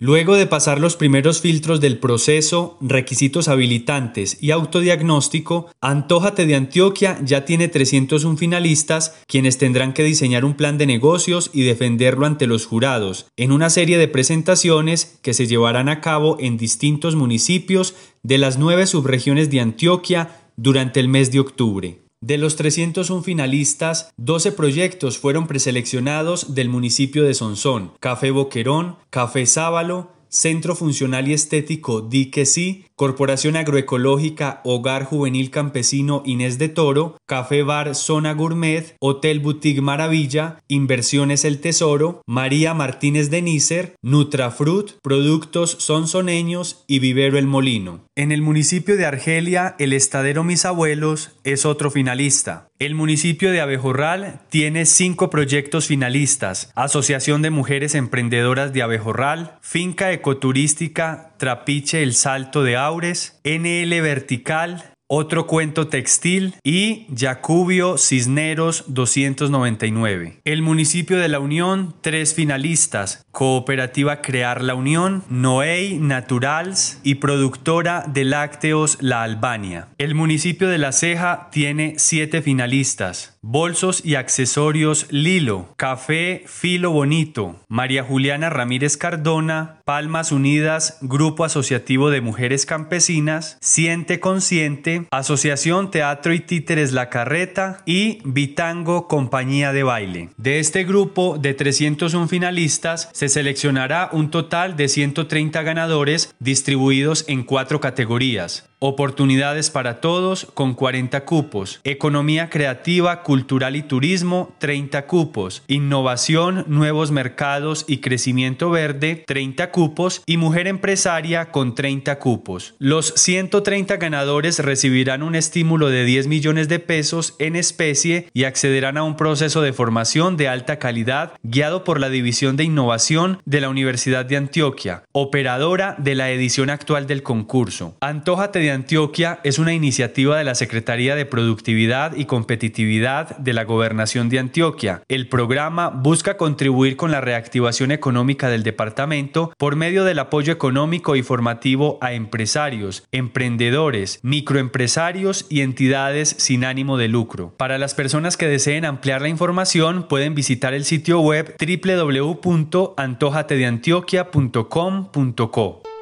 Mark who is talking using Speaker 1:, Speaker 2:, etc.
Speaker 1: Luego de pasar los primeros filtros del proceso, requisitos habilitantes y autodiagnóstico, Antójate de Antioquia ya tiene 301 finalistas, quienes tendrán que diseñar un plan de negocios y defenderlo ante los jurados, en una serie de presentaciones que se llevarán a cabo en distintos municipios de las nueve subregiones de Antioquia durante el mes de octubre. De los 301 finalistas, 12 proyectos fueron preseleccionados del municipio de Sonsón, Café Boquerón, Café Sábalo, Centro Funcional y Estético Dique Sí, Corporación Agroecológica Hogar Juvenil Campesino Inés de Toro, Café Bar Zona Gourmet, Hotel Boutique Maravilla, Inversiones El Tesoro, María Martínez de Nícer, Nutrafruit, Productos Sonsoneños y Vivero El Molino. En el municipio de Argelia, el estadero Mis Abuelos es otro finalista. El municipio de Abejorral tiene cinco proyectos finalistas. Asociación de Mujeres Emprendedoras de Abejorral, Finca Ecoturística Trapiche El Salto de Aures, NL Vertical, otro cuento textil y Jacubio Cisneros 299. El municipio de La Unión, tres finalistas, Cooperativa Crear La Unión, Noey Naturals y productora de lácteos La Albania. El municipio de La Ceja tiene siete finalistas, Bolsos y accesorios Lilo, Café Filo Bonito, María Juliana Ramírez Cardona, Palmas Unidas, Grupo Asociativo de Mujeres Campesinas, Siente Consciente, Asociación Teatro y Títeres La Carreta y Bitango Compañía de Baile. De este grupo de 301 finalistas se seleccionará un total de 130 ganadores distribuidos en cuatro categorías. Oportunidades para todos con 40 cupos. Economía creativa, cultural y turismo 30 cupos. Innovación, nuevos mercados y crecimiento verde 30 cupos. Y mujer empresaria con 30 cupos. Los 130 ganadores recibirán un estímulo de 10 millones de pesos en especie y accederán a un proceso de formación de alta calidad guiado por la División de Innovación de la Universidad de Antioquia, operadora de la edición actual del concurso. Antójate de Antioquia es una iniciativa de la Secretaría de Productividad y Competitividad de la Gobernación de Antioquia. El programa busca contribuir con la reactivación económica del departamento por medio del apoyo económico y formativo a empresarios, emprendedores, microempresarios y entidades sin ánimo de lucro. Para las personas que deseen ampliar la información pueden visitar el sitio web www.antojatedeantioquia.com.co.